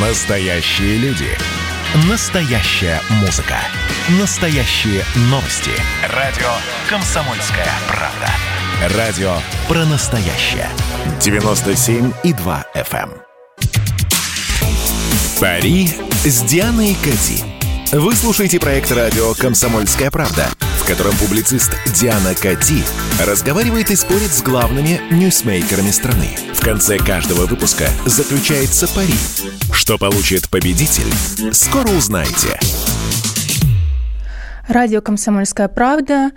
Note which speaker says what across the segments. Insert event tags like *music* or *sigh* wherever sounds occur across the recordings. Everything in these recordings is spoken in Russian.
Speaker 1: Настоящие люди. Настоящая музыка. Настоящие новости. Радио «Комсомольская правда». Радио про настоящее. 97,2 FM. эм. Пари с Дианой Кати. Вы слушаете проект радио «Комсомольская правда», котором публицист Диана Кати разговаривает и спорит с главными ньюсмейкерами страны. В конце каждого выпуска заключается пари. Что получит победитель, скоро узнаете.
Speaker 2: Радио «Комсомольская правда»,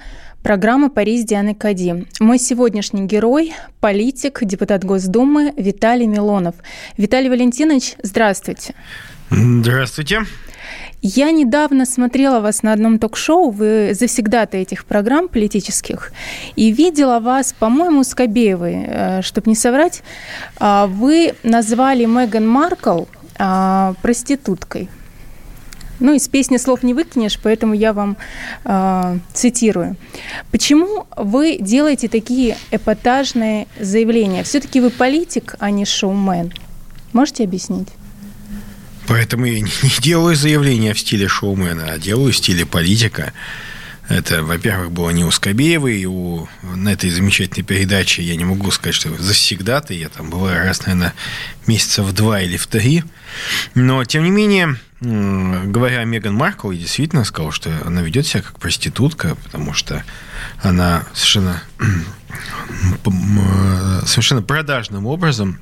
Speaker 2: программа «Пари с Дианой Кади». Мой сегодняшний герой – политик, депутат Госдумы Виталий Милонов. Виталий Валентинович, здравствуйте.
Speaker 3: Здравствуйте.
Speaker 2: Я недавно смотрела вас на одном ток-шоу, вы завсегдаты этих программ политических, и видела вас, по-моему, с Кобеевой, чтобы не соврать. А, Вы назвали Меган Маркл а, проституткой. Ну, из песни слов не выкинешь, поэтому я вам э, цитирую. Почему вы делаете такие эпатажные заявления? Все-таки вы политик, а не шоумен. Можете объяснить?
Speaker 3: Поэтому я *laughs* не делаю заявления в стиле шоумена, а делаю в стиле политика. Это, во-первых, было не у Скобеевой, и у, на этой замечательной передаче я не могу сказать, что завсегда-то, я там была раз, наверное, месяца в два или в три. Но, тем не менее, говоря о Меган Маркл, я действительно сказал, что она ведет себя как проститутка, потому что она совершенно, *clears throat* совершенно продажным образом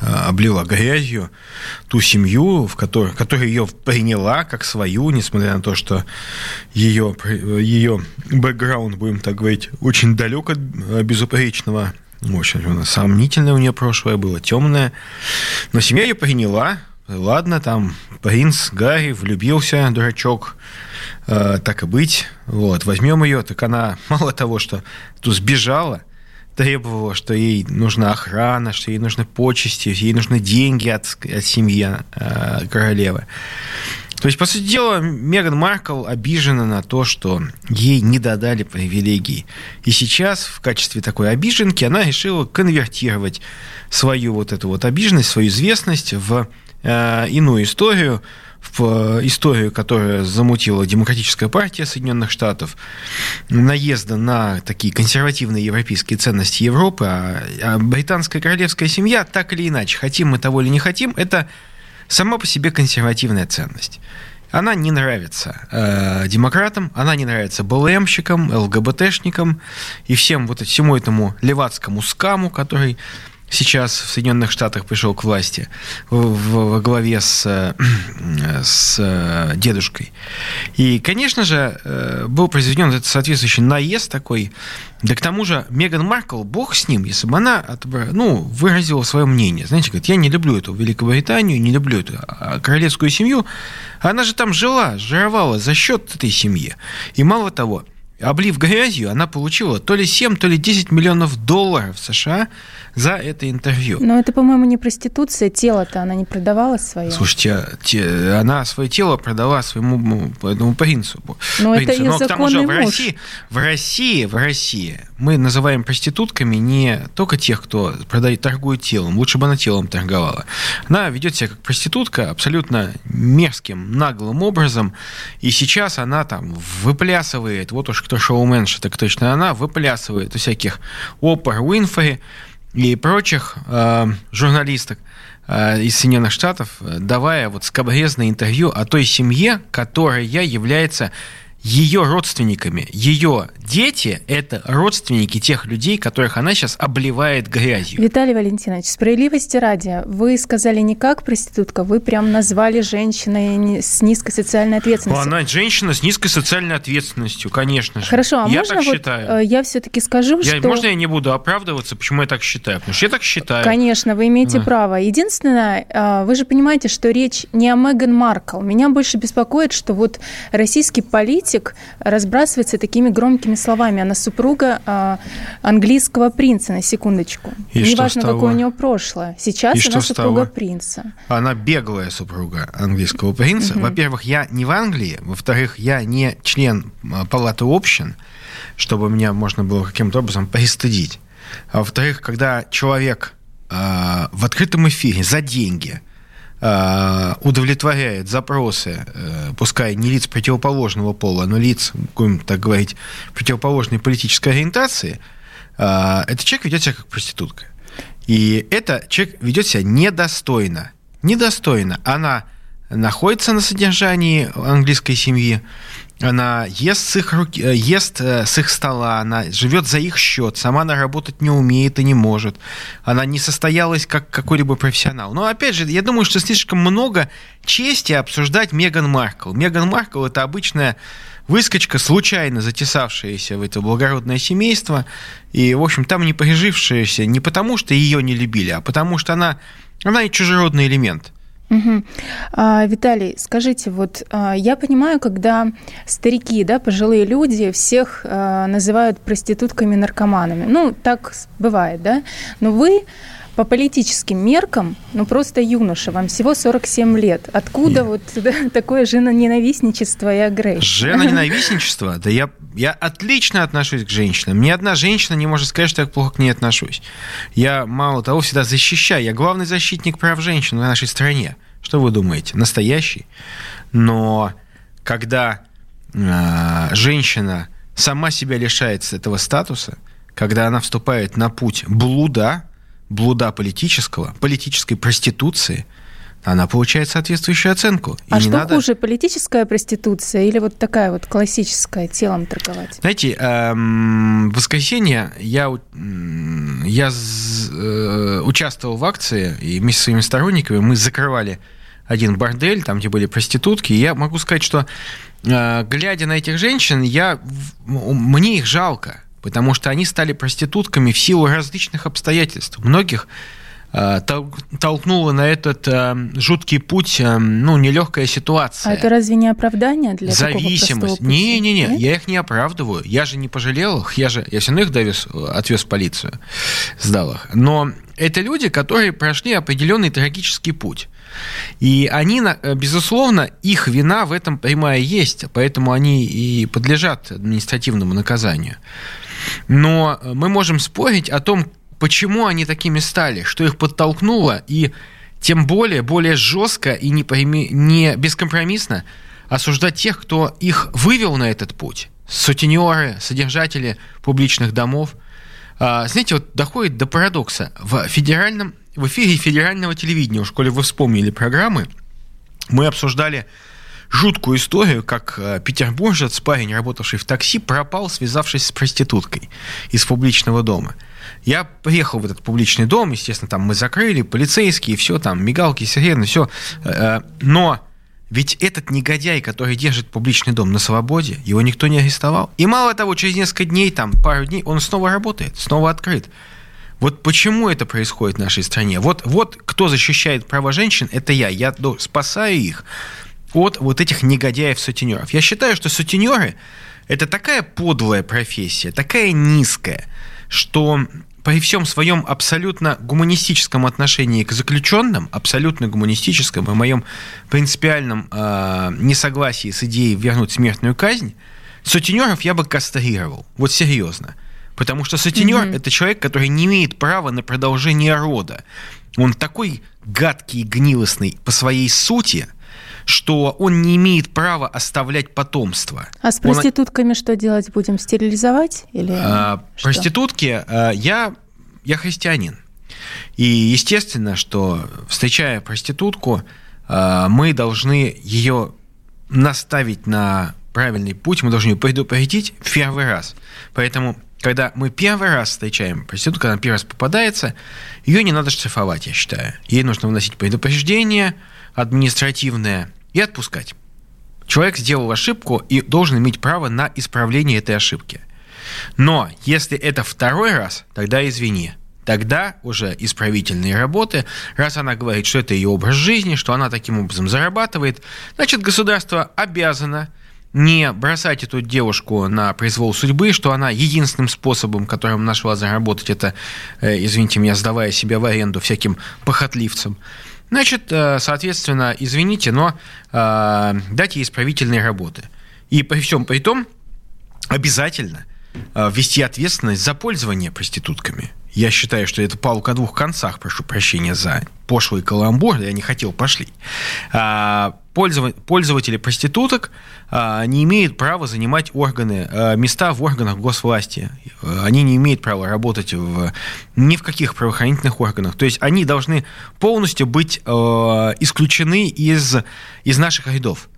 Speaker 3: облила грязью ту семью, в которой, которая ее приняла как свою, несмотря на то, что ее, ее бэкграунд, будем так говорить, очень далек от э, безупречного. Очень она сомнительное у нее прошлое было, темное. Но семья ее приняла. Ладно, там принц Гарри влюбился, дурачок, э, так и быть. Вот, возьмем ее, так она *laughs* мало того, что тут сбежала, требовала, что ей нужна охрана, что ей нужны почести, ей нужны деньги от, от семьи э, королевы. То есть, по сути дела, Меган Маркл обижена на то, что ей не додали привилегий. И сейчас в качестве такой обиженки она решила конвертировать свою вот эту вот обиженность, свою известность в э, иную историю, в историю, которую замутила Демократическая партия Соединенных Штатов, наезда на такие консервативные европейские ценности Европы, а, а британская королевская семья, так или иначе, хотим мы того или не хотим, это сама по себе консервативная ценность. Она не нравится э, демократам, она не нравится БЛМщикам, ЛГБТшникам и всем вот всему этому левацкому скаму, который сейчас в Соединенных Штатах пришел к власти во главе с, э, *clears throat* с э, дедушкой. И, конечно же, э, был произведен этот соответствующий наезд такой. Да к тому же Меган Маркл, бог с ним, если бы она ну, выразила свое мнение. Знаете, говорит, я не люблю эту Великобританию, не люблю эту а, королевскую семью. Она же там жила, жировала за счет этой семьи. И мало того, облив грязью, она получила то ли 7, то ли 10 миллионов долларов США за это интервью.
Speaker 2: Но это, по-моему, не проституция. Тело-то она не продавала свое.
Speaker 3: Слушайте, а те- она свое тело продала своему м, этому принцу.
Speaker 2: Но это
Speaker 3: принцу.
Speaker 2: её
Speaker 3: Но к тому же в
Speaker 2: муж.
Speaker 3: России, в России, в России мы называем проститутками не только тех, кто продает, торгует телом. Лучше бы она телом торговала. Она ведет себя как проститутка абсолютно мерзким, наглым образом. И сейчас она там выплясывает, вот уж кто шоуменша, так точно она, выплясывает у всяких Опер, Уинфри и прочих э, журналисток э, из Соединенных Штатов, э, давая вот скобрезное интервью о той семье, которая является ее родственниками. Ее дети – это родственники тех людей, которых она сейчас обливает грязью.
Speaker 2: Виталий Валентинович, справедливости ради, вы сказали не как проститутка, вы прям назвали женщиной с низкой социальной ответственностью.
Speaker 3: она женщина с низкой социальной ответственностью, конечно же.
Speaker 2: Хорошо, а
Speaker 3: я
Speaker 2: можно
Speaker 3: так
Speaker 2: вот
Speaker 3: считаю.
Speaker 2: э, я все-таки скажу,
Speaker 3: Я-
Speaker 2: что...
Speaker 3: Можно я не буду оправдываться, почему я так считаю? Потому что я так считаю.
Speaker 2: Конечно, вы имеете
Speaker 3: Да.
Speaker 2: право. Единственное, а, вы же понимаете, что речь не о Меган Маркл. Меня больше беспокоит, что вот российский политик разбрасывается такими громкими словами. Она супруга а, английского принца, на секундочку.
Speaker 3: И
Speaker 2: Неважно, какое у нее прошлое. Сейчас
Speaker 3: И
Speaker 2: она супруга
Speaker 3: того?
Speaker 2: принца.
Speaker 3: Она беглая супруга английского принца.
Speaker 2: Мгм.
Speaker 3: Во-первых, я не в Англии. Во-вторых, я не член а, палаты общин, чтобы меня можно было каким-то образом пристыдить. А во-вторых, когда человек а, в открытом эфире за деньги удовлетворяет запросы, э, пускай не лиц противоположного пола, но лиц, будем так говорить, противоположной политической ориентации, э, этот человек ведет себя как проститутка. И это человек ведет себя недостойно. Недостойно. Она находится на содержании английской семьи, она ест с их, руки, э, ест э, с их стола, она живет за их счет, сама она работать не умеет и не может. Она не состоялась как какой-либо профессионал. Но опять же, я думаю, что слишком много чести обсуждать Меган Маркл. Меган Маркл это обычная выскочка, случайно затесавшаяся в это благородное семейство, и, в общем, там не прижившаяся не потому, что ее не любили, а потому что она, она и чужеродный элемент.
Speaker 2: Угу. А, Виталий, скажите, вот а, я понимаю, когда старики, да, пожилые люди всех а, называют проститутками, наркоманами. Ну, так бывает, да. Но вы по политическим меркам, ну просто юноша, вам всего 47 лет. Откуда Нет. вот *laughs* да, такое женоненавистничество и агрессия?
Speaker 3: Женоненавистничество? Да я, я отлично отношусь к женщинам. Ни одна женщина не может сказать, что я плохо к ней отношусь. Я, мало того, всегда защищаю. Я главный защитник прав женщин в нашей стране. Что вы думаете? Настоящий. Но когда э, женщина сама себя лишается этого статуса, когда она вступает на путь блуда, блуда политического, политической проституции, она получает соответствующую оценку.
Speaker 2: А что надо... хуже, политическая проституция или вот такая вот классическая, телом торговать?
Speaker 3: Знаете, эм, в воскресенье я, я э, участвовал в акции, и вместе со своими сторонниками мы закрывали один бордель, там, где были проститутки, и я могу сказать, что э, глядя на этих женщин, я, мне их жалко потому что они стали проститутками в силу различных обстоятельств. Многих толкнула на этот э, жуткий путь, э, ну, нелегкая ситуация.
Speaker 2: А это разве не оправдание для
Speaker 3: Зависимость. Не-не-не, я их не оправдываю. Я же не пожалел их. Я же, я все равно их довез, отвез в полицию, сдал их. Но это люди, которые прошли определенный трагический путь. И они, безусловно, их вина в этом прямая есть, поэтому они и подлежат административному наказанию. Но мы можем спорить о том, почему они такими стали, что их подтолкнуло, и тем более, более жестко и не, не бескомпромиссно осуждать тех, кто их вывел на этот путь. Сутенеры, содержатели публичных домов. А, знаете, вот доходит до парадокса. В, федеральном, в эфире федерального телевидения, уж коли вы вспомнили программы, мы обсуждали жуткую историю, как э, петербуржец, парень, работавший в такси, пропал, связавшись с проституткой из публичного дома. Я приехал в этот публичный дом, естественно, там мы закрыли, полицейские, все там, мигалки, сирены, все. Э, но ведь этот негодяй, который держит публичный дом на свободе, его никто не арестовал. И мало того, через несколько дней, там, пару дней, он снова работает, снова открыт. Вот почему это происходит в нашей стране? Вот, вот кто защищает права женщин, это я. Я спасаю их от вот этих негодяев-сутенеров. Я считаю, что сутенеры – это такая подлая профессия, такая низкая, что при всем своем абсолютно гуманистическом отношении к заключенным, абсолютно гуманистическом и моем принципиальном э, несогласии с идеей вернуть смертную казнь, сутенеров я бы кастрировал. Вот серьезно. Потому что сутенер mm-hmm. это человек, который не имеет права на продолжение рода. Он такой гадкий и гнилостный по своей сути, что он не имеет права оставлять потомство.
Speaker 2: А с проститутками он... что делать будем? Стерилизовать? Или а,
Speaker 3: проститутки, а, я, я христианин. И естественно, что встречая проститутку, а, мы должны ее наставить на правильный путь, мы должны ее предупредить в первый раз. Поэтому когда мы первый раз встречаем проститутку, когда она первый раз попадается, ее не надо штрафовать, я считаю. Ей нужно вносить предупреждение административное, и отпускать. Человек сделал ошибку и должен иметь право на исправление этой ошибки. Но если это второй раз, тогда извини. Тогда уже исправительные работы, раз она говорит, что это ее образ жизни, что она таким образом зарабатывает, значит, государство обязано не бросать эту девушку на произвол судьбы, что она единственным способом, которым нашла заработать, это, э, извините меня, сдавая себя в аренду всяким похотливцам. Значит, э, соответственно, извините, но э, дать исправительные работы. И при всем при том, обязательно э, ввести ответственность за пользование проститутками. Я считаю, что это палка о двух концах, прошу прощения за пошлый каламбур, я не хотел, пошли. А, пользователи проституток а, не имеют права занимать органы, а, места в органах госвласти. Они не имеют права работать в, ни в каких правоохранительных органах. То есть они должны полностью быть исключены из, из наших рядов.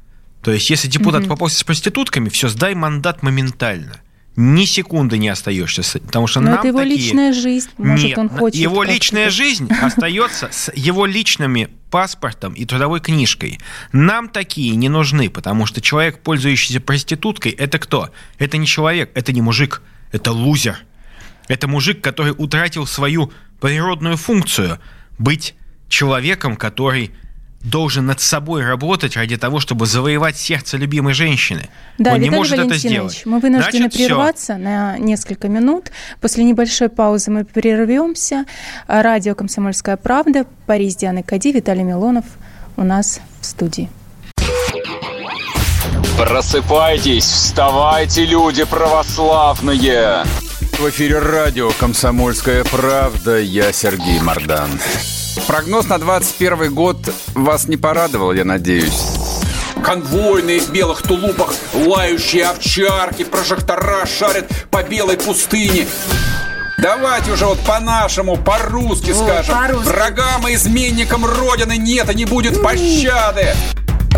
Speaker 3: То есть если депутат угу. попался с проститутками, все, сдай мандат моментально ни секунды не остаешься, потому что
Speaker 2: Но
Speaker 3: нам
Speaker 2: это его
Speaker 3: такие...
Speaker 2: личная жизнь, может,
Speaker 3: Нет,
Speaker 2: он хочет.
Speaker 3: Его личная жизнь остается с его личными паспортом и трудовой книжкой. Нам такие не нужны, потому что человек, пользующийся проституткой, это кто? Это не человек, это не мужик, это лузер. Это мужик, который утратил свою природную функцию быть человеком, который должен над собой работать ради того, чтобы завоевать сердце любимой женщины.
Speaker 2: Да,
Speaker 3: Он
Speaker 2: Виталий
Speaker 3: не может это
Speaker 2: Валентинович,
Speaker 3: сделать.
Speaker 2: мы вынуждены
Speaker 3: Значит,
Speaker 2: прерваться
Speaker 3: всё.
Speaker 2: на несколько минут. После небольшой паузы мы прервемся. Радио «Комсомольская правда», Париж, Диана Кади, Виталий Милонов у нас в студии.
Speaker 4: Просыпайтесь, вставайте, люди православные! В эфире радио «Комсомольская правда». Я Сергей Мордан. Прогноз на 21 год вас не порадовал, я надеюсь.
Speaker 5: Конвойные в белых тулупах, лающие овчарки, прожектора шарят по белой пустыне. Давайте уже вот по-нашему, по-русски
Speaker 6: Вот,
Speaker 5: скажем.
Speaker 6: по-русски.
Speaker 5: Врагам и изменникам Родины нет и не будет пощады.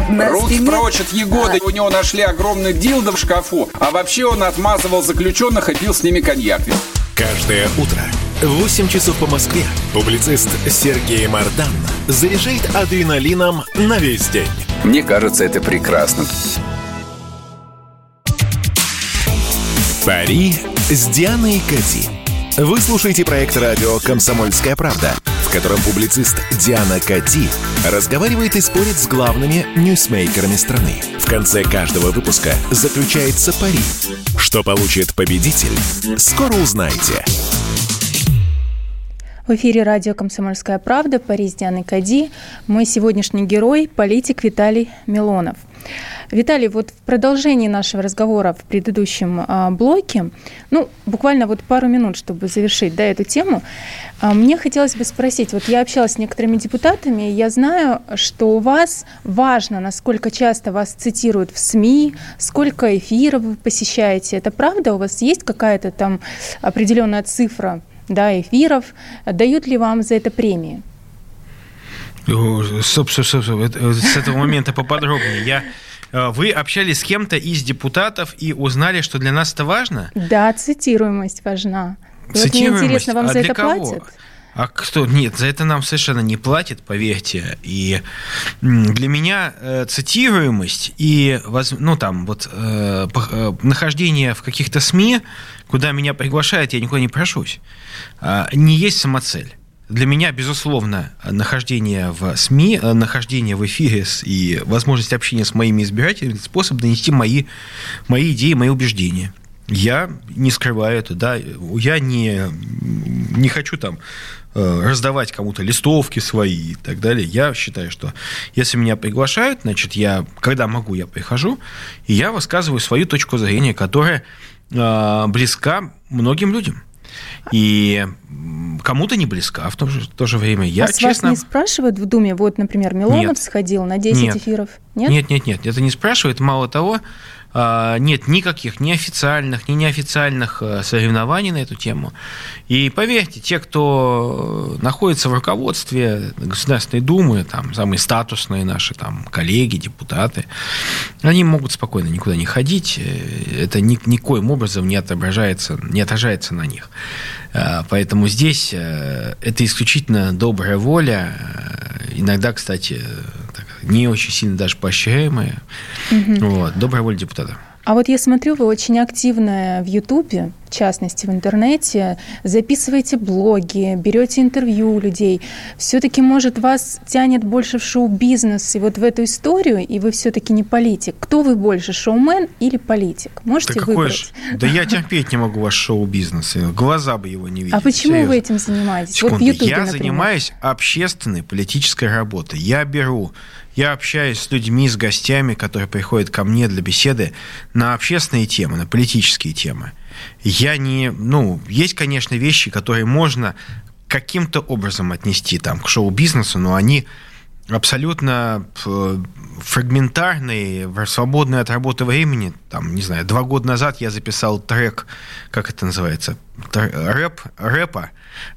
Speaker 6: Спине-
Speaker 5: прочь от Егоды. У него нашли огромный дилдо в шкафу. А вообще он отмазывал заключенных и пил с ними коньяк.
Speaker 1: Каждое утро 8 часов по Москве публицист Сергей Мардан заряжает адреналином на весь день.
Speaker 4: Мне кажется, это прекрасно.
Speaker 1: Пари с Дианой Кати. Вы слушаете проект радио «Комсомольская правда», в котором публицист Диана Кати разговаривает и спорит с главными ньюсмейкерами страны. В конце каждого выпуска заключается пари. Что получит победитель, скоро узнаете.
Speaker 2: В эфире радио «Комсомольская правда», Париж, Диана Кади. Мой сегодняшний герой – политик Виталий Милонов. Виталий, вот в продолжении нашего разговора в предыдущем а, блоке, ну, буквально вот пару минут, чтобы завершить да, эту тему, а, мне хотелось бы спросить, вот я общалась с некоторыми депутатами, и я знаю, что у вас важно, насколько часто вас цитируют в СМИ, сколько эфиров вы посещаете. Это правда? У вас есть какая-то там определенная цифра да, эфиров? Дают ли вам за это премии?
Speaker 3: Стоп, стоп, стоп, стоп. С этого момента поподробнее. Я, э, вы общались с кем-то из депутатов и узнали, что для нас это важно?
Speaker 2: Да, цитируемость важна. И Вот мне
Speaker 3: Цитируемость.
Speaker 2: интересно, вам
Speaker 3: А
Speaker 2: за это
Speaker 3: кого?
Speaker 2: платят?
Speaker 3: А кто? Нет, за это нам совершенно не платят, поверьте. И для меня э, цитируемость и, ну, там, вот, э, нахождение в каких-то СМИ, куда меня приглашают, я никуда не прошусь, а, не есть самоцель. Для меня, безусловно, нахождение в СМИ, э, нахождение в эфире и возможность общения с моими избирателями – способ донести мои, мои идеи, мои убеждения. Я не скрываю это, да, я не, не хочу там э, раздавать кому-то листовки свои и так далее. Я считаю, что если меня приглашают, значит, я, когда могу, я прихожу, и я высказываю свою точку зрения, которая близка многим людям. И кому-то не близка, а в то же, в то же время я,
Speaker 2: а с
Speaker 3: честно...
Speaker 2: вас не спрашивают в Думе? Вот, например, Милонов
Speaker 3: Нет.
Speaker 2: сходил на 10
Speaker 3: Нет.
Speaker 2: эфиров. Нет?
Speaker 3: Нет, нет, нет, это не спрашивает. Мало того, а, нет никаких ни официальных, ни неофициальных э, соревнований на эту тему. И поверьте, те, кто находится в руководстве Государственной Думы, там самые статусные наши там коллеги, депутаты, они могут спокойно никуда не ходить. Э, Это ни, никоим образом не отображается, не отражается на них. А, Поэтому здесь э, это исключительно добрая воля, э, иногда, кстати, э, не очень сильно даже поощряемая. Вот, добрая воля депутата.
Speaker 2: А вот я смотрю, вы очень активны в Ютубе, в частности в интернете, записываете блоги, берете интервью у людей. Все-таки, может, вас тянет больше в шоу-бизнес и вот в эту историю, и вы все-таки не политик. Кто вы больше, шоумен или политик? Можете
Speaker 3: Да
Speaker 2: выбрать?
Speaker 3: ж- Да я терпеть не могу ваш шоу-бизнес. Глаза бы его не видели.
Speaker 2: А почему
Speaker 3: серьезно.
Speaker 2: вы этим занимаетесь? вот в
Speaker 3: Секунду.
Speaker 2: Ютубе,
Speaker 3: я
Speaker 2: например.
Speaker 3: занимаюсь общественной политической работой. Я беру, я общаюсь с людьми, с гостями, которые приходят ко мне для беседы на общественные темы, на политические темы. Я не... Ну, есть, конечно, вещи, которые можно каким-то образом отнести там, к шоу-бизнесу, но они абсолютно фрагментарный, свободное от работы времени. Там, не знаю, два года назад я записал трек, как это называется, рэп, рэпа,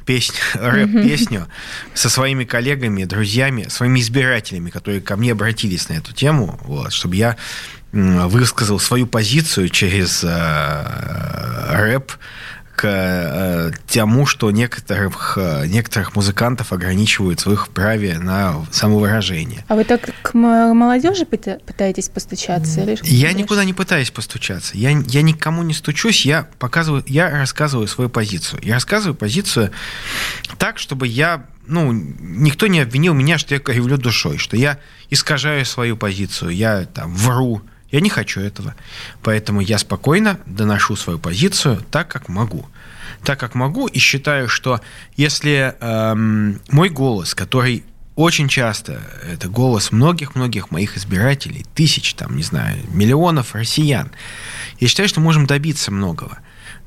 Speaker 3: песню, рэп-песню со своими коллегами, друзьями, своими избирателями, которые ко мне обратились на эту тему, вот, чтобы я высказал свою позицию через э, рэп, к э, тому, что некоторых, э, некоторых музыкантов ограничивают в их праве на самовыражение.
Speaker 2: А вы так к молодежи пытаетесь постучаться? Или
Speaker 3: я никуда не пытаюсь постучаться. Я, я никому не стучусь, я показываю, я рассказываю свою позицию. Я рассказываю позицию так, чтобы я ну, никто не обвинил меня, что я кривлю душой, что я искажаю свою позицию, я там вру, я не хочу этого. Поэтому я спокойно доношу свою позицию так, как могу. Так, как могу, и считаю, что если эм, мой голос, который очень часто это голос многих-многих моих избирателей, тысяч, там, не знаю, миллионов россиян. Я считаю, что можем добиться многого.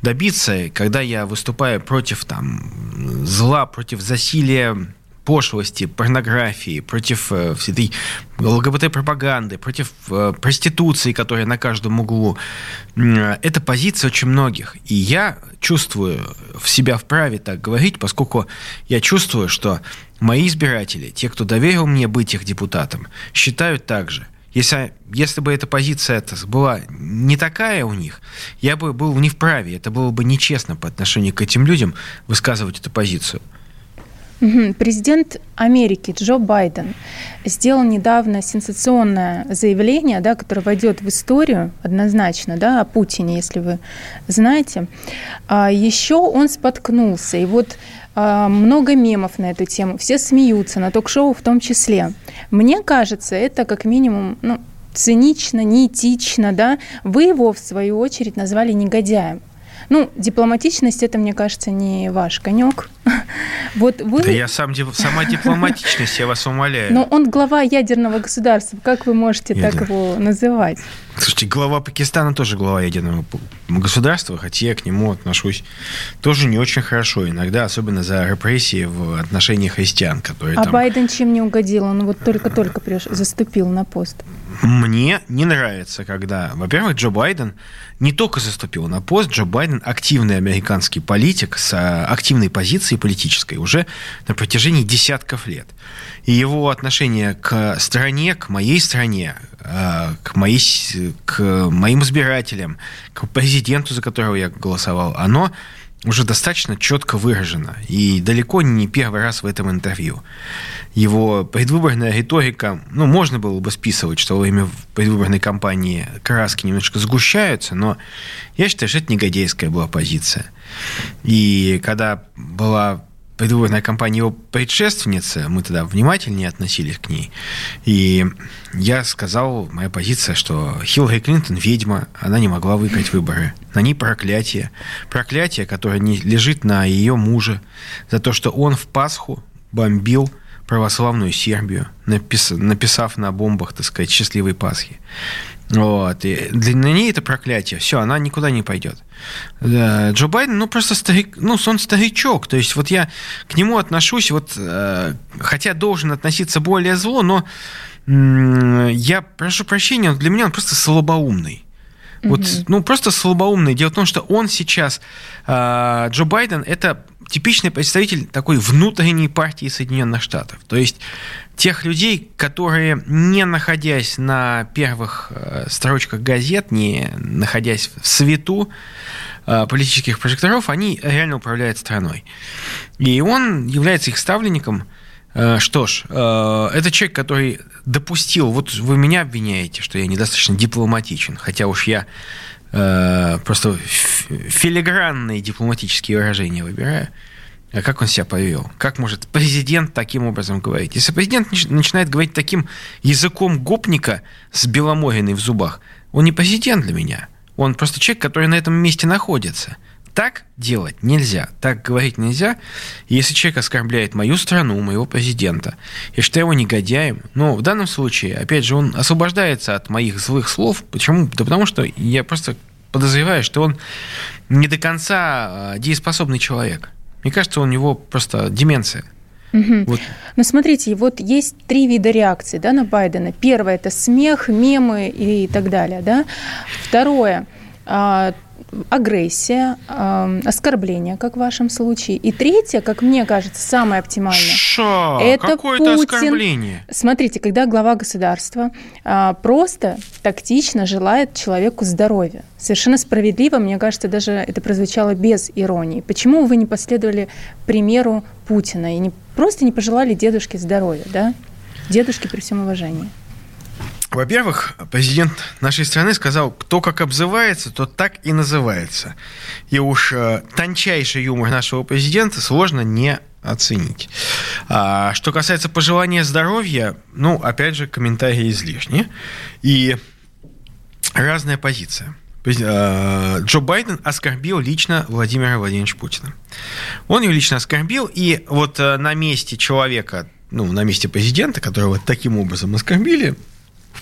Speaker 3: Добиться, когда я выступаю против там, зла, против засилия пошлости, порнографии, против э, всей этой ЛГБТ-пропаганды, против э, проституции, которая на каждом углу. Это позиция очень многих. И я чувствую в себя вправе так говорить, поскольку я чувствую, что мои избиратели, те, кто доверил мне быть их депутатом, считают так же. Если, если бы эта позиция была не такая у них, я бы был не вправе. Это было бы нечестно по отношению к этим людям высказывать эту позицию.
Speaker 2: Президент Америки Джо Байден сделал недавно сенсационное заявление, да, которое войдет в историю однозначно, да, о Путине, если вы знаете. А еще он споткнулся, и вот а, много мемов на эту тему, все смеются, на ток-шоу в том числе. Мне кажется, это как минимум ну, цинично, неэтично, да. Вы его, в свою очередь, назвали негодяем. Ну, дипломатичность это, мне кажется, не ваш конек. *laughs*
Speaker 3: Вот вы... Да я сам, сама дипломатичность, я вас умоляю.
Speaker 2: Но он глава ядерного государства. Как вы можете так его называть?
Speaker 3: Слушайте, глава Пакистана тоже глава ядерного государства, хотя я к нему отношусь тоже не очень хорошо. Иногда, особенно за репрессии в отношении христиан, которые
Speaker 2: А
Speaker 3: там...
Speaker 2: Байден чем не угодил? Он вот только-только заступил на пост.
Speaker 3: Мне не нравится, когда, во-первых, Джо Байден не только заступил на пост, Джо Байден активный американский политик с активной позицией политической уже на протяжении десятков лет. И его отношение к стране, к моей стране, э, к, моей, к моим избирателям, к президенту, за которого я голосовал, оно уже достаточно четко выражено. И далеко не первый раз в этом интервью. Его предвыборная риторика, ну, можно было бы списывать, что во время предвыборной кампании краски немножко сгущаются, но я считаю, что это негодейская была позиция. И когда была предвыборная кампания его предшественницы, мы тогда внимательнее относились к ней. И я сказал, моя позиция, что Хиллари Клинтон ведьма, она не могла выиграть выборы. На ней проклятие. Проклятие, которое не лежит на ее муже за то, что он в Пасху бомбил православную Сербию, напис, написав на бомбах, так сказать, счастливой Пасхи. Вот. И для, ней это проклятие. Все, она никуда не пойдет. Джо Байден, ну, просто старик, ну, он старичок. То есть, вот я к нему отношусь, вот, э, хотя должен относиться более зло, но э, я прошу прощения, для меня он просто слабоумный. Вот, ну, просто слабоумный. Дело в том, что он сейчас, э, Джо Байден, это типичный представитель такой внутренней партии Соединенных Штатов. То есть тех людей, которые, не находясь на первых э, строчках газет, не находясь в свету э, политических прожекторов, они реально управляют страной. И он является их ставленником. Э, что ж, это человек, который допустил, вот вы меня обвиняете, что я недостаточно дипломатичен, хотя уж я просто филигранные дипломатические выражения выбираю. А как он себя повел? Как может президент таким образом говорить? Если президент начинает говорить таким языком гопника с Беломориной в зубах, он не президент для меня. Он просто человек, который на этом месте находится. Так делать нельзя, так говорить нельзя. Если человек оскорбляет мою страну, моего президента, я считаю его негодяем. Но в данном случае, опять же, он освобождается от моих злых слов. Почему? Да потому что я просто подозреваю, что он не до конца а, дееспособный человек. Мне кажется, у него просто деменция.
Speaker 2: Угу. Вот. Ну, смотрите, вот есть три вида реакций да, на Байдена. Первое – это смех, мемы и так далее. Да? Второе а, агрессия, э, оскорбление, как в вашем случае. И третье, как мне кажется, самое оптимальное.
Speaker 3: Шо? Это Какое-то оскорбление.
Speaker 2: Смотрите, когда глава государства э, просто тактично желает человеку здоровья. Совершенно справедливо, мне кажется, даже это прозвучало без иронии. Почему вы не последовали примеру Путина и не, просто не пожелали дедушке здоровья, да? Дедушке при всем уважении.
Speaker 3: Во-первых, президент нашей страны сказал, кто как обзывается, тот так и называется. И уж э, тончайший юмор нашего президента сложно не оценить. А, что касается пожелания здоровья, ну, опять же, комментарии излишни. И разная позиция. Э, Джо Байден оскорбил лично Владимира Владимировича Путина. Он его лично оскорбил, и вот э, на месте человека, ну, на месте президента, которого таким образом оскорбили,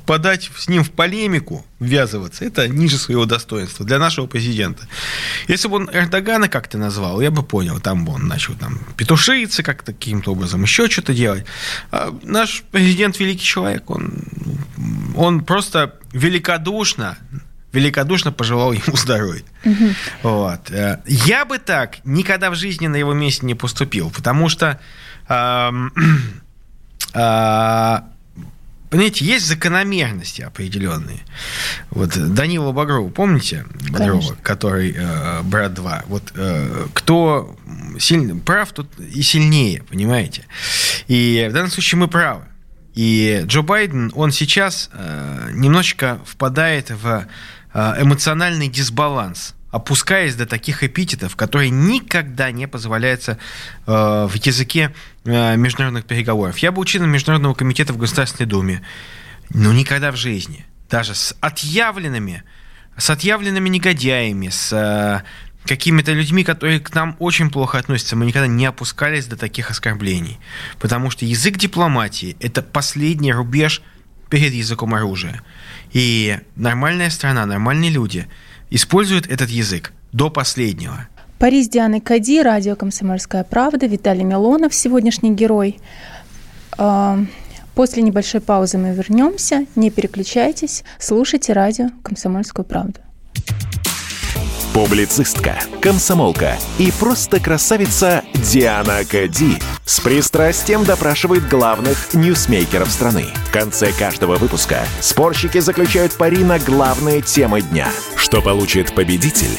Speaker 3: впадать с ним в полемику, ввязываться, это ниже своего достоинства для нашего президента. Если бы он Эрдогана как-то назвал, я бы понял, там бы он начал там петушиться как-то каким-то образом, еще что-то делать. А наш президент великий человек, он, он просто великодушно великодушно пожелал ему *laughs* здоровья. Угу. Вот. Э, я бы так никогда в жизни на его месте не поступил, потому что э, э, *clears throat* Понимаете, есть закономерности определенные. Вот Данила Багрова, помните? Конечно. который э, брат 2. Вот э, кто сильный, прав, тот и сильнее, понимаете? И в данном случае мы правы. И Джо Байден, он сейчас э, немножечко впадает в э, эмоциональный дисбаланс опускаясь до таких эпитетов, которые никогда не позволяются э, в языке международных переговоров. Я был членом Международного комитета в Государственной Думе, но никогда в жизни, даже с отъявленными, с отъявленными негодяями, с э, какими-то людьми, которые к нам очень плохо относятся, мы никогда не опускались до таких оскорблений. Потому что язык дипломатии – это последний рубеж перед языком оружия. И нормальная страна, нормальные люди – используют этот язык до последнего.
Speaker 2: Париж Дианы Кади, радио «Комсомольская правда», Виталий Милонов, сегодняшний герой. А, после небольшой паузы мы вернемся. Не переключайтесь, слушайте радио «Комсомольскую правду».
Speaker 1: Публицистка, комсомолка и просто красавица Диана Кади с пристрастием допрашивает главных ньюсмейкеров страны. В конце каждого выпуска спорщики заключают пари на главные темы дня. Что получит победитель?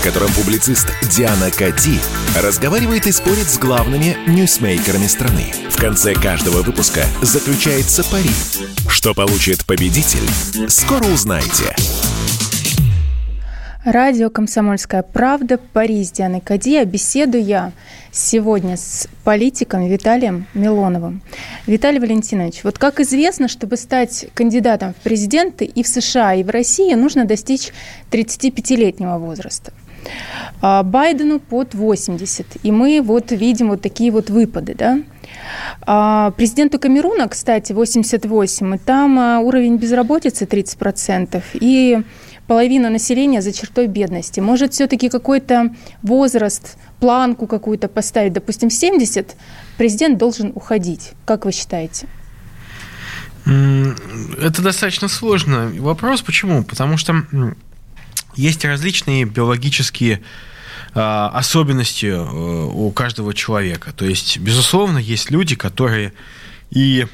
Speaker 1: в котором публицист Диана Кати разговаривает и спорит с главными ньюсмейкерами страны. В конце каждого выпуска заключается пари. Что получит победитель, скоро узнаете.
Speaker 2: Радио «Комсомольская правда», Париж, с Дианой Кадия. Беседую я сегодня с политиком Виталием Милоновым. Виталий Валентинович, вот как известно, чтобы стать кандидатом в президенты и в США, и в России, нужно достичь 35-летнего возраста. А Байдену под 80. И мы вот видим вот такие вот выпады, да. А президенту Камеруна, кстати, 88, и там а, уровень безработицы 30%, и половина населения за чертой бедности. Может, все-таки какой-то возраст, планку какую-то поставить, допустим, 70, президент должен уходить. Как вы считаете?
Speaker 3: Это достаточно сложный вопрос. Почему? Потому что есть различные биологические а, особенности э, у каждого человека. То есть, безусловно, есть люди, которые и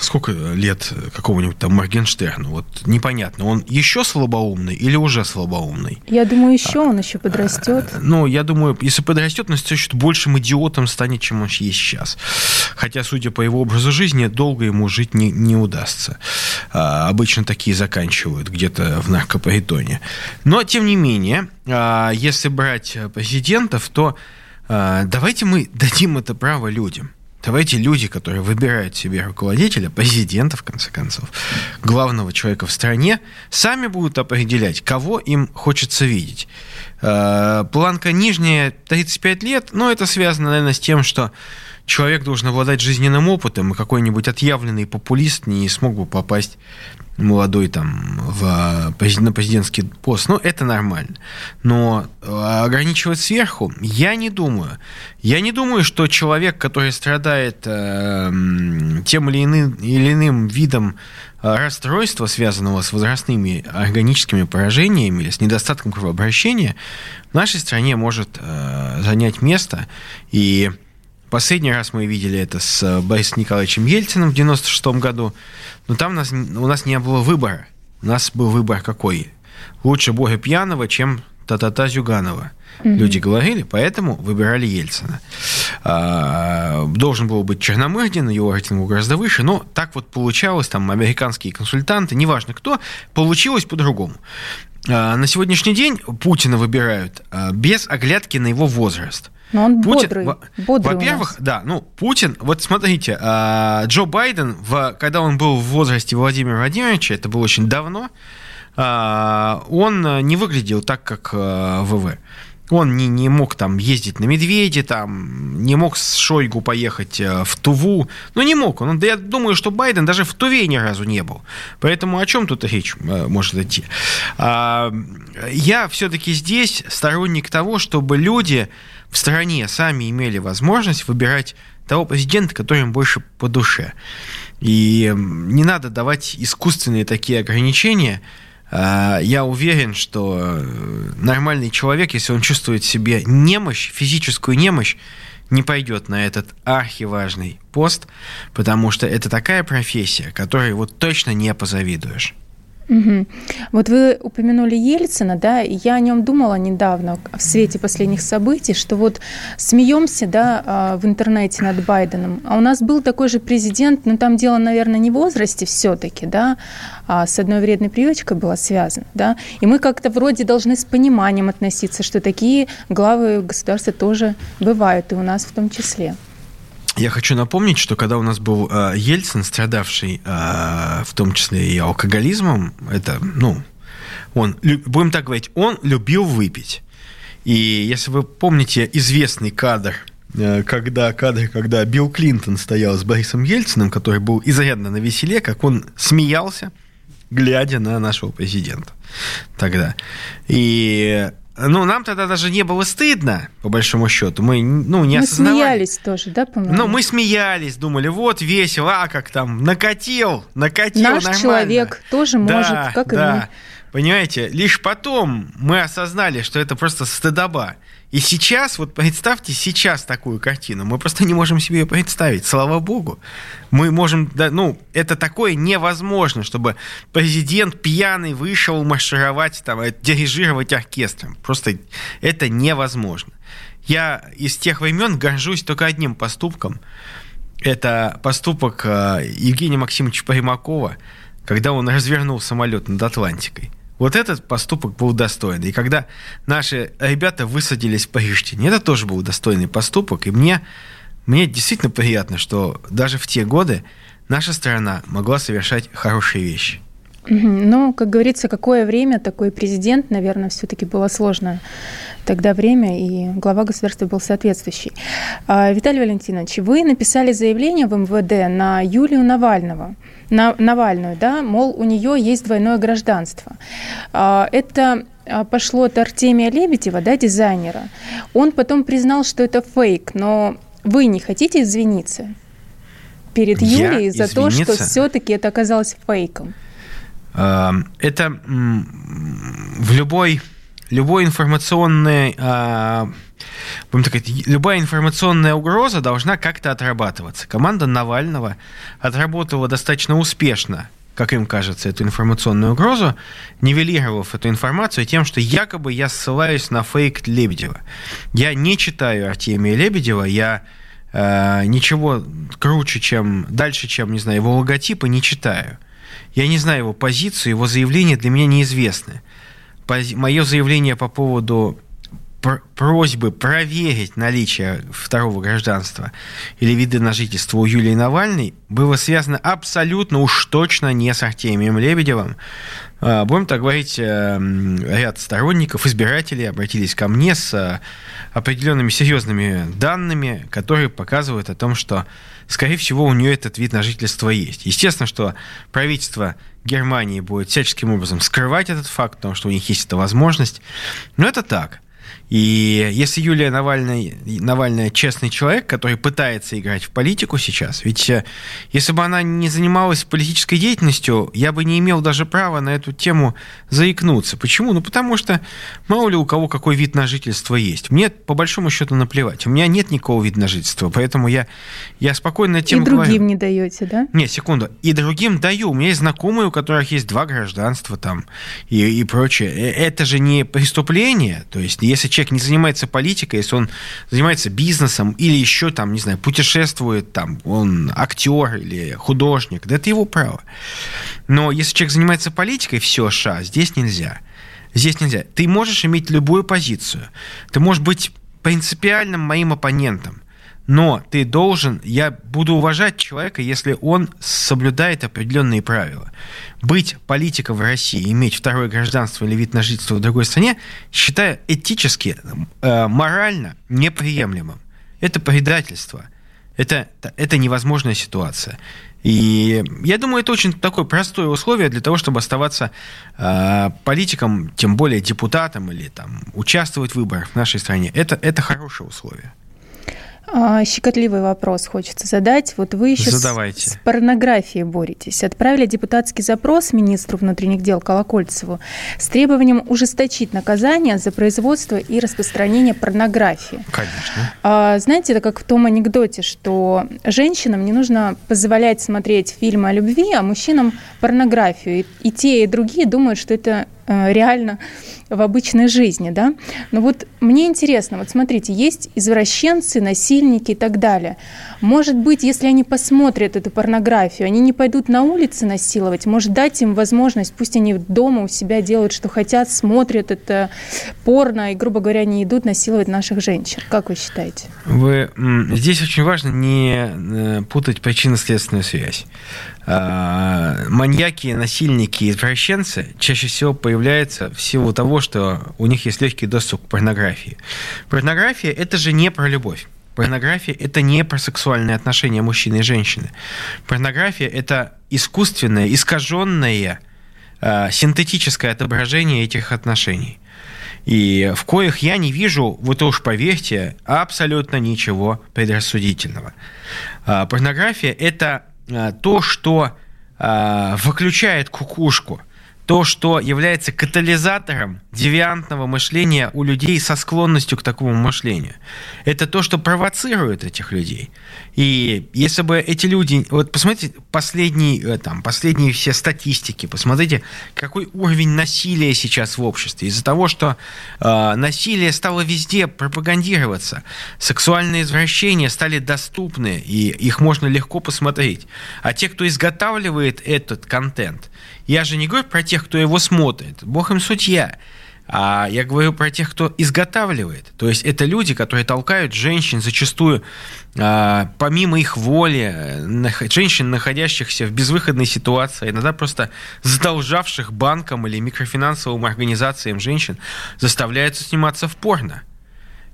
Speaker 3: сколько лет какого-нибудь там Моргенштерну? Вот непонятно, он еще слабоумный или уже слабоумный?
Speaker 2: Я думаю, еще а, он еще подрастет.
Speaker 3: А, ну, я думаю, если подрастет, он чуть большим идиотом станет, чем он есть сейчас. Хотя, судя по его образу жизни, долго ему жить не, не удастся. А, обычно такие заканчивают где-то в наркопаритоне. Но, тем не менее, а, если брать президентов, то А, давайте мы дадим это право людям. Давайте люди, которые выбирают себе руководителя, президента, в конце концов, главного человека в стране, сами будут определять, кого им хочется видеть. А, планка нижняя 35 лет, но это связано, наверное, с тем, что человек должен обладать жизненным опытом, и какой-нибудь отъявленный популист не смог бы попасть молодой там в, на президентский пост, ну, это нормально. Но э, ограничивать сверху, я не думаю. Я не думаю, что человек, который страдает э, тем или иным, или иным видом э, расстройства, связанного с возрастными органическими поражениями или с недостатком кровообращения, в нашей стране может э, занять место. И последний раз мы видели это с Борисом Николаевичем Ельциным в 96 году, но там у нас, у нас не было выбора. У нас был выбор какой? Лучше Бога пьяного, чем та-та-та Зюганова. Mm-hmm. Люди говорили, поэтому выбирали Ельцина. А, должен был быть Черномырдин, его рейтинг был гораздо выше, но так вот получалось, там американские консультанты, неважно кто, получилось по-другому. А, на сегодняшний день Путина выбирают а, без оглядки на его возраст.
Speaker 2: Но он Путин, бодрый. бодрый
Speaker 3: во-первых, да, ну, Путин, вот смотрите, а, Джо Байден, в, когда он был в возрасте Владимира Владимировича, это было очень давно, а, он не выглядел так, как а, ВВ. Он не, не мог там ездить на Медведе, там, не мог с Шойгу поехать в Туву. Ну, не мог. Он, я думаю, что Байден даже в Туве ни разу не был. Поэтому о чем тут речь может идти? Я все-таки здесь сторонник того, чтобы люди в стране сами имели возможность выбирать того президента, который им больше по душе. И не надо давать искусственные такие ограничения. А, я уверен, что э, нормальный человек, если он чувствует в себе немощь, физическую немощь, не пойдет на этот архиважный пост, потому что это такая профессия, которой вот точно не позавидуешь.
Speaker 2: Угу. Вот вы упомянули Ельцина, да, и я о нем думала недавно в свете последних событий, что вот смеемся, да, а, в интернете над Байденом, а у нас был такой же президент, но там дело, наверное, не в возрасте все-таки, да, а с одной вредной привычкой было связано, да, и мы как-то вроде должны с пониманием относиться, что такие главы государства тоже бывают, и у нас в том числе.
Speaker 3: Я хочу напомнить, что когда у нас был э, Ельцин, страдавший э, в том числе и алкоголизмом, это, ну, он, будем так говорить, он любил выпить. И если вы помните известный кадр, э, когда кадр, когда Билл Клинтон стоял с Борисом Ельциным, который был изрядно на веселе, как он смеялся, глядя на нашего президента тогда. И ну, нам тогда даже не было стыдно, по большому счету. Мы, ну, не
Speaker 2: мы
Speaker 3: осознавали.
Speaker 2: смеялись тоже, да, по-моему?
Speaker 3: Ну, мы смеялись, думали, вот, весело, а как там, накатил, накатил
Speaker 2: Наш
Speaker 3: нормально.
Speaker 2: человек тоже
Speaker 3: да,
Speaker 2: может, как
Speaker 3: да.
Speaker 2: и мы.
Speaker 3: Понимаете, лишь потом мы осознали, что это просто стыдоба. И сейчас, вот представьте сейчас такую картину, мы просто не можем себе ее представить, слава богу. Мы можем, да, ну, это такое невозможно, чтобы президент пьяный вышел маршировать, там, э, дирижировать оркестром. Просто это невозможно. Я из тех времен горжусь только одним поступком. Это поступок э, Евгения Максимовича Примакова, когда он развернул самолет над Атлантикой. Вот этот поступок был достойный. И когда наши ребята высадились в Приштине, это тоже был достойный поступок. И мне, мне действительно приятно, что даже в те годы наша страна могла совершать хорошие вещи.
Speaker 2: Ну, как говорится, какое время такой президент, наверное, все-таки было сложно тогда время, и глава государства был соответствующий. А, Виталий Валентинович, вы написали заявление в МВД на Юлию Навального, на Навальную, да, мол, у нее есть двойное гражданство. А, это а, пошло от Артемия Лебедева, да, дизайнера. Он потом признал, что это фейк, но вы не хотите извиниться перед Юлией
Speaker 3: Я
Speaker 2: за
Speaker 3: извиниться?
Speaker 2: то, что все-таки это оказалось фейком?
Speaker 3: Это в любой любой информационный, будем так говорить, любая информационная угроза должна как-то отрабатываться. Команда Навального отработала достаточно успешно как им кажется, эту информационную угрозу, нивелировав эту информацию тем, что якобы я ссылаюсь на фейк Лебедева. Я не читаю Артемия Лебедева, я э, ничего круче, чем дальше, чем, не знаю, его логотипа не читаю. Я не знаю его позицию, его заявления для меня неизвестны. Пози- мое заявление по поводу просьбы проверить наличие второго гражданства или вида на жительство у Юлии Навальной было связано абсолютно уж точно не с Артемием Лебедевым. А, будем так говорить, э, ряд сторонников, избирателей обратились ко мне с э, определенными серьезными данными, которые показывают о том, что, скорее всего, у нее этот вид на жительство есть. Естественно, что правительство Германии будет всяческим образом скрывать этот факт, потому что у них есть эта возможность. Но это так. И если Юлия Навальная, Навальная честный человек, который пытается играть в политику сейчас, ведь э, если бы она не занималась политической деятельностью, я бы не имел даже права на эту тему заикнуться. Почему? Ну, потому что мало ли у кого какой вид на жительство есть. Мне, по большому счету, наплевать. У меня нет никакого вида на жительство, поэтому я, я спокойно на тему
Speaker 2: И другим
Speaker 3: говорю.
Speaker 2: не даете, да?
Speaker 3: Нет, секунду. И другим даю. У меня есть знакомые, у которых есть два гражданства там и, и прочее. Э, это же не преступление. То есть, если человек не занимается политикой, если он занимается бизнесом или еще там, не знаю, путешествует, там, он актер или художник, да это его право. Но если человек занимается политикой, все, ша, здесь нельзя. Здесь нельзя. Ты можешь иметь любую позицию. Ты можешь быть принципиальным моим оппонентом но ты должен, я буду уважать человека, если он соблюдает определенные правила. Быть политиком в России, иметь второе гражданство или вид на жительство в другой стране, считаю этически, э, морально неприемлемым. Это предательство. Это, это невозможная ситуация. И я думаю, это очень такое простое условие для того, чтобы оставаться э, политиком, тем более депутатом или там, участвовать в выборах в нашей стране. Это, это хорошее условие.
Speaker 2: А, щекотливый вопрос хочется задать. Вот вы еще
Speaker 3: Задавайте.
Speaker 2: с, с порнографией боретесь. Отправили депутатский запрос министру внутренних дел Колокольцеву с требованием ужесточить наказание за производство и распространение порнографии.
Speaker 3: Конечно.
Speaker 2: А, знаете, это как в том анекдоте, что женщинам не нужно позволять смотреть фильмы о любви, а мужчинам порнографию. И, и те, и другие думают, что это реально в обычной жизни, да. Но вот мне интересно, вот смотрите, есть извращенцы, насильники и так далее. Может быть, если они посмотрят эту порнографию, они не пойдут на улице насиловать, может дать им возможность, пусть они дома у себя делают, что хотят, смотрят это порно и, грубо говоря, не идут насиловать наших женщин. Как вы считаете?
Speaker 3: Вы, здесь очень важно не э, путать причинно-следственную связь. А, маньяки, насильники, извращенцы чаще всего появляются в силу того, что у них есть легкий доступ к порнографии. Порнография – это же не про любовь. Порнография – это не про сексуальные отношения мужчины и женщины. Порнография – это искусственное, искаженное, а, синтетическое отображение этих отношений. И в коих я не вижу, вот уж поверьте, абсолютно ничего предрассудительного. А, порнография – это то, что выключает кукушку – то, что является катализатором девиантного мышления у людей со склонностью к такому мышлению. Это то, что провоцирует этих людей. И если бы эти люди... Вот посмотрите последние, э, там, последние все статистики, посмотрите, какой уровень насилия сейчас в обществе. Из-за того, что э, насилие стало везде пропагандироваться, сексуальные извращения стали доступны, и их можно легко посмотреть. А те, кто изготавливает этот контент, я же не говорю про тех, кто его смотрит. Бог им судья. А я говорю про тех, кто изготавливает. То есть это люди, которые толкают женщин зачастую а, помимо их воли, женщин, находящихся в безвыходной ситуации, иногда просто задолжавших банкам или микрофинансовым организациям женщин, заставляются сниматься в порно.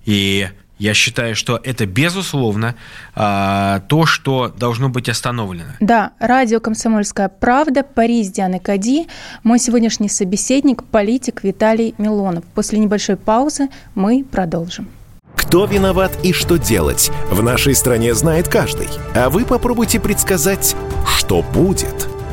Speaker 3: И я считаю, что это, безусловно, а, то, что должно быть остановлено.
Speaker 2: Да, радио «Комсомольская правда», Париж, Дианы Кади. Мой сегодняшний собеседник – политик Виталий Милонов. После небольшой паузы мы продолжим.
Speaker 1: Кто виноват и что делать, в нашей стране знает каждый. А вы попробуйте предсказать, что будет –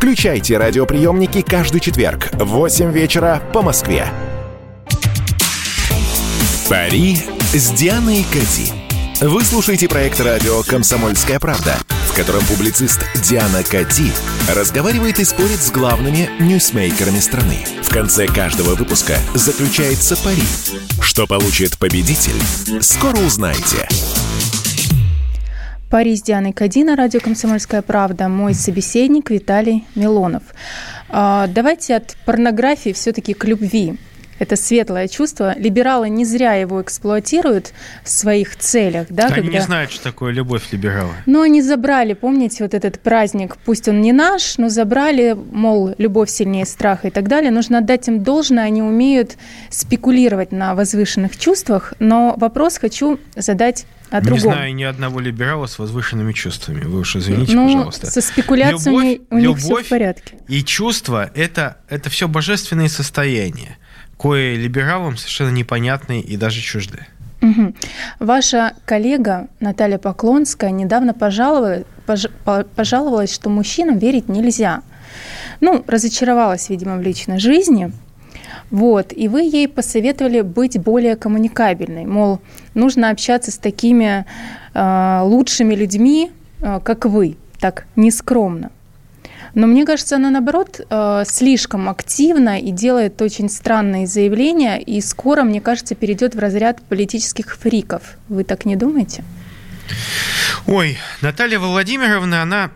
Speaker 1: Включайте радиоприемники каждый четверг в 8 вечера по Москве. Пари с Дианой Кати. Вы слушаете проект радио «Комсомольская правда», в котором публицист Диана Кати разговаривает и спорит с главными ньюсмейкерами страны. В конце каждого выпуска заключается пари. Что получит победитель, скоро узнаете.
Speaker 2: Пари с Дианой Кади на радио «Комсомольская правда». Мой собеседник Виталий Милонов. А, давайте от порнографии все-таки к любви это светлое чувство. Либералы не зря его эксплуатируют в своих целях. Да,
Speaker 3: Они когда... не знают, что такое любовь либерала.
Speaker 2: Но они забрали, помните, вот этот праздник, пусть он не наш, но забрали, мол, любовь сильнее страха и так далее. Нужно отдать им должное, они умеют спекулировать на возвышенных чувствах. Но вопрос хочу задать о другом.
Speaker 3: Не знаю ни одного либерала с возвышенными чувствами. Вы уж извините,
Speaker 2: ну,
Speaker 3: пожалуйста.
Speaker 2: Со спекуляциями любовь, у них любовь все в порядке.
Speaker 3: И чувства это, это все божественные состояния кое либералам совершенно непонятны и даже чужды.
Speaker 2: Угу. Ваша коллега Наталья Поклонская недавно пожаловалась, пож, пожаловалась, что мужчинам верить нельзя. Ну, разочаровалась, видимо, в личной жизни. Вот, и вы ей посоветовали быть более коммуникабельной, мол, нужно общаться с такими э, лучшими людьми, э, как вы, так нескромно. Но мне кажется, она, наоборот, э, слишком активна и делает очень странные заявления, и скоро, мне кажется, перейдет в разряд политических фриков. Вы так не думаете?
Speaker 3: Ой, Наталья Владимировна, она,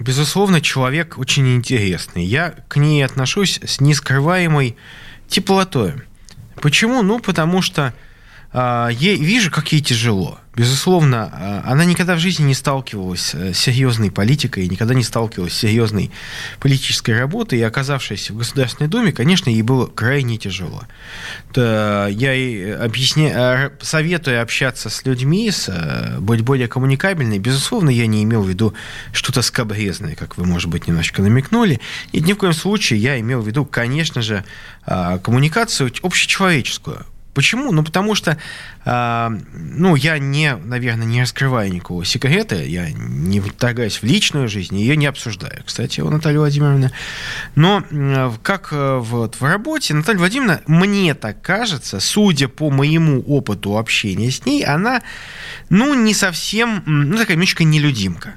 Speaker 3: безусловно, человек очень интересный. Я к ней отношусь с нескрываемой теплотой. Почему? Ну, потому что э, ей, вижу, как ей тяжело. Безусловно, а, она никогда в жизни не сталкивалась э, с серьезной политикой, никогда не сталкивалась с серьезной политической работой, и оказавшись в Государственной Думе, конечно, ей было крайне тяжело. То я ей объясня... А, советую общаться с людьми, с... Э, быть более коммуникабельной. Безусловно, я не имел в виду что-то скобрезное, как вы, может быть, немножечко намекнули. И ни в коем случае я имел в виду, конечно же, а, коммуникацию общечеловеческую Почему? Ну, потому что, э, ну, я не, наверное, не раскрываю никакого секрета, я не вторгаюсь в личную жизнь, ее не обсуждаю, кстати, у Натальи Владимировны. Но э, как э, вот в работе, Наталья Владимировна, мне так кажется, судя по моему опыту общения с ней, она, ну, не совсем, ну, такая немножко нелюдимка.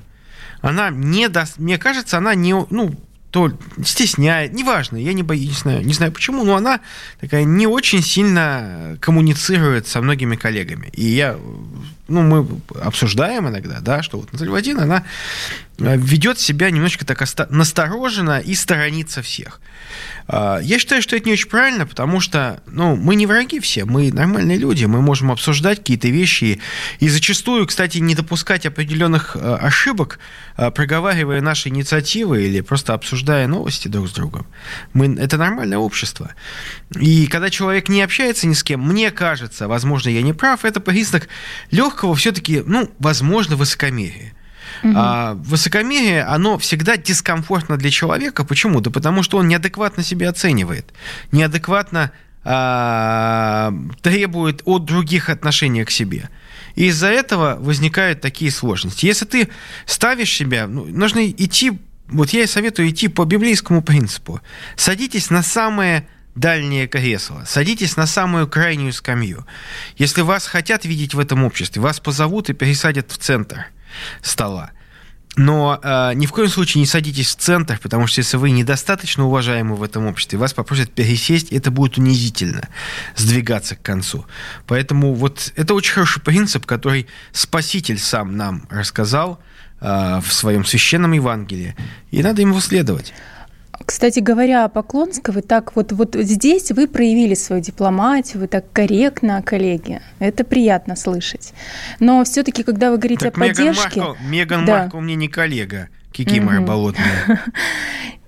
Speaker 3: Она не даст, мне кажется, она не, ну, то стесняет, неважно, я не, боюсь, не, знаю, не знаю почему, но она такая не очень сильно коммуницирует со многими коллегами. И я, ну, мы обсуждаем иногда, да, что вот Наталья Владимировна, она э, ведет себя немножечко так настороженно и сторонится всех. А, я считаю, что это не очень правильно, потому что ну, мы не враги все, мы нормальные люди, мы можем обсуждать какие-то вещи и зачастую, кстати, не допускать определенных э, ошибок, э, проговаривая наши инициативы или просто обсуждая новости друг с другом. Мы, это нормальное общество. И когда человек не общается ни с кем, мне кажется, возможно, я не прав, это признак легкого все-таки, ну, возможно, высокомерия. Угу. А, высокомерие, оно всегда дискомфортно для человека. Почему? Да потому что он неадекватно себя оценивает, неадекватно а, требует от других отношения к себе. И из-за этого возникают такие сложности. Если ты ставишь себя, ну, нужно идти, вот я и советую идти по библейскому принципу. Садитесь на самое дальнее кресло, садитесь на самую крайнюю скамью. Если вас хотят видеть в этом обществе, вас позовут и пересадят в центр стола. Но э, ни в коем случае не садитесь в центр, потому что если вы недостаточно уважаемы в этом обществе, вас попросят пересесть, это будет унизительно сдвигаться к концу. Поэтому вот это очень хороший принцип, который Спаситель сам нам рассказал э, в своем священном Евангелии, и надо ему следовать.
Speaker 2: Кстати говоря, о Поклонской, вы так вот, вот здесь вы проявили свою дипломатию, вы так корректно, коллеги. Это приятно слышать. Но все-таки, когда вы говорите так о Меган поддержке...
Speaker 3: Маркл, Меган да. Маркл мне не коллега, кикимора mm-hmm. болотная. *laughs*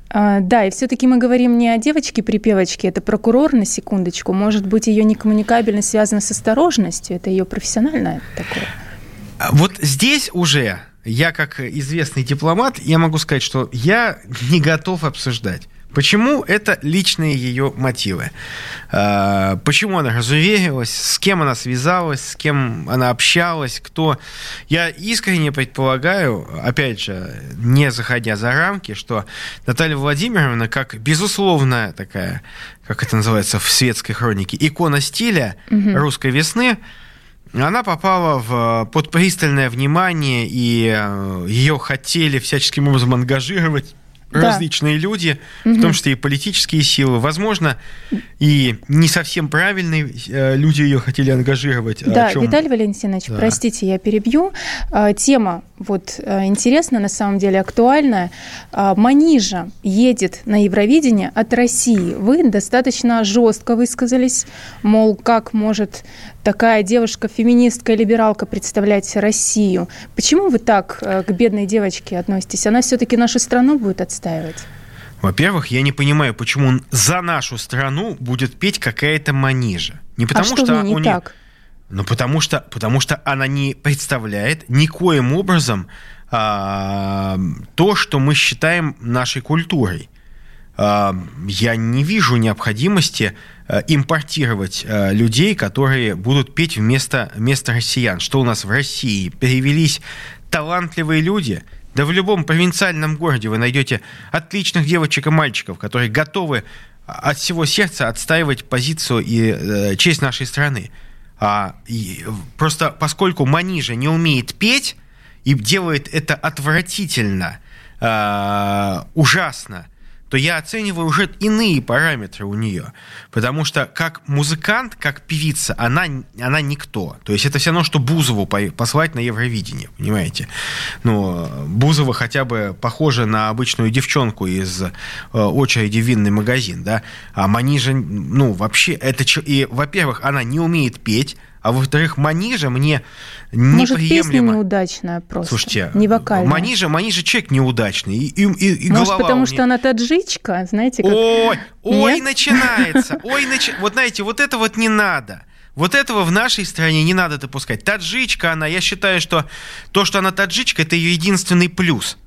Speaker 2: А, да, и все-таки мы говорим не о девочке-припевочке, это прокурор, на секундочку. Может быть, ее некоммуникабельность связана с осторожностью, это ее профессиональное такое.
Speaker 3: А вот здесь уже я, как известный дипломат, я могу сказать, что я не готов обсуждать. Почему это личные ее мотивы? А, почему она разуверилась? С кем она связалась? С кем она общалась? Кто? Я искренне предполагаю, опять же, не заходя за рамки, что Наталья Владимировна, как безусловная такая, как это называется в светской хронике, икона стиля угу. русской весны, она попала в, под пристальное внимание, и э, ее хотели всяческим образом ангажировать да. различные люди, угу. в том числе и политические силы. Возможно, и не совсем правильные э, люди ее хотели ангажировать.
Speaker 2: Да, чем... Виталий Валентинович, да. простите, я перебью. А, тема вот э, интересная, на самом деле актуальная. А, Манижа едет на Евровидение от России. Вы достаточно жестко высказались, мол, как может такая девушка-феминистка и либералка представлять Россию. Почему вы так э, к бедной девочке относитесь? Она все-таки нашу страну будет отстаивать?
Speaker 3: Во-первых, я не понимаю, почему за нашу страну будет петь какая-то манижа. Не а потому
Speaker 2: а что,
Speaker 3: что
Speaker 2: не
Speaker 3: у
Speaker 2: так?
Speaker 3: Ну, потому что, потому что она не представляет никоим образом а, то, что мы считаем нашей культурой. А, я не вижу необходимости Э, импортировать э, людей, которые будут петь вместо, вместо россиян. Что у нас в России? Перевелись талантливые люди. Да в любом провинциальном городе вы найдете отличных девочек и мальчиков, которые готовы от всего сердца отстаивать позицию и э, честь нашей страны. А, и, просто поскольку Манижа не умеет петь и делает это отвратительно, э, ужасно, то я оцениваю уже иные параметры у нее. Потому что как музыкант, как певица, она, она никто. То есть это все равно, что Бузову послать на Евровидение, понимаете? Ну, Бузова хотя бы похожа на обычную девчонку из э, очереди винный магазин, да? А Манижа, ну, вообще, это... И, во-первых, она не умеет петь, а во-вторых, Манижа мне неприемлемо... Может,
Speaker 2: песня неудачная просто,
Speaker 3: Слушайте,
Speaker 2: не вокальная.
Speaker 3: Манижа, Манижа человек неудачный. И, и, и
Speaker 2: Может, потому что она таджичка, знаете, как...
Speaker 3: Ой, ой, Нет? начинается. *laughs* Ой, нач... Вот знаете, вот это вот не надо. Вот этого в нашей стране не надо допускать. Таджичка она, я считаю, что то, что она таджичка, это ее единственный плюс –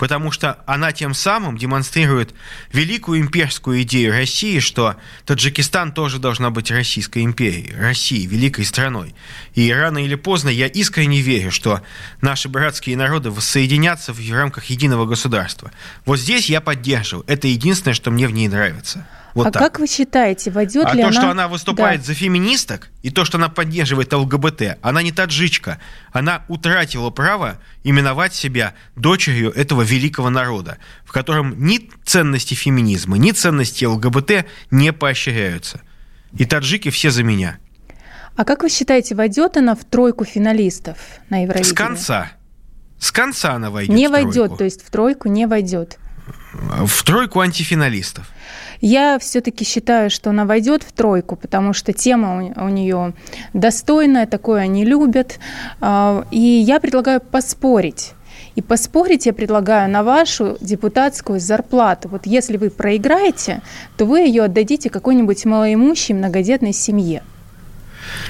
Speaker 3: потому что она тем самым демонстрирует великую имперскую идею России, что Таджикистан тоже должна быть Российской империей, Россией, великой страной. И рано или поздно я искренне верю, что наши братские народы воссоединятся в рамках единого государства. Вот здесь я поддерживаю. Это единственное, что мне в ней нравится. Вот
Speaker 2: а
Speaker 3: так.
Speaker 2: как вы считаете, войдет
Speaker 3: а
Speaker 2: ли
Speaker 3: то,
Speaker 2: она...
Speaker 3: что она выступает да. за феминисток, и то, что она поддерживает ЛГБТ, она не таджичка. Она утратила право именовать себя дочерью этого великого народа, в котором ни ценности феминизма, ни ценности ЛГБТ не поощряются. И таджики все за меня.
Speaker 2: А как вы считаете, войдет она в тройку финалистов на Евровидении?
Speaker 3: С конца. С конца она войдет.
Speaker 2: Не войдет, то есть в тройку не войдет.
Speaker 3: В тройку антифиналистов.
Speaker 2: Я все-таки считаю, что она войдет в тройку, потому что тема у, у нее достойная, такое они любят. А, и я предлагаю поспорить. И поспорить я предлагаю на вашу депутатскую зарплату. Вот если вы проиграете, то вы ее отдадите какой-нибудь малоимущей многодетной семье.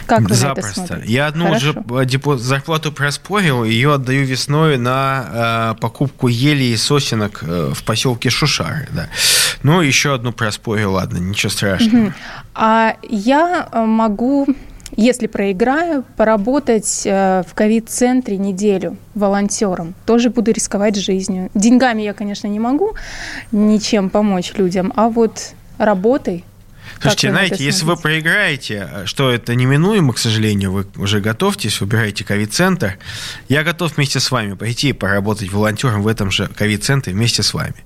Speaker 2: Как вы
Speaker 3: Запросто.
Speaker 2: Это
Speaker 3: Я одну Хорошо. уже зарплату проспорил, ее отдаю весной на э, покупку ели и сосенок э, в поселке Шушары. Да. Ну, еще одну проспорил, ладно, ничего страшного. Угу.
Speaker 2: А я э, могу если проиграю, поработать э, в ковид-центре неделю волонтером. Тоже буду рисковать жизнью. Деньгами я, конечно, не могу ничем помочь людям, а вот работой
Speaker 3: Слушайте, знаете, если вы проиграете, что это неминуемо, к сожалению, вы уже готовьтесь, выбираете ковид-центр, я готов вместе с вами пойти и поработать волонтером в этом же ковид-центре вместе с вами.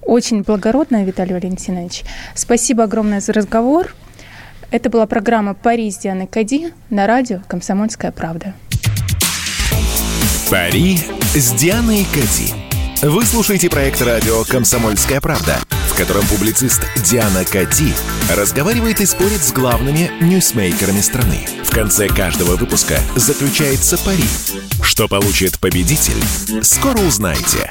Speaker 2: Очень благородно, Виталий Валентинович. Спасибо огромное за разговор. Это была программа «Пари с Дианой Кади» на радио «Комсомольская правда».
Speaker 1: «Пари с Дианой Кади». Вы слушаете проект радио «Комсомольская правда», котором публицист Диана Кати разговаривает и спорит с главными ньюсмейкерами страны. В конце каждого выпуска заключается пари. Что получит победитель, скоро узнаете.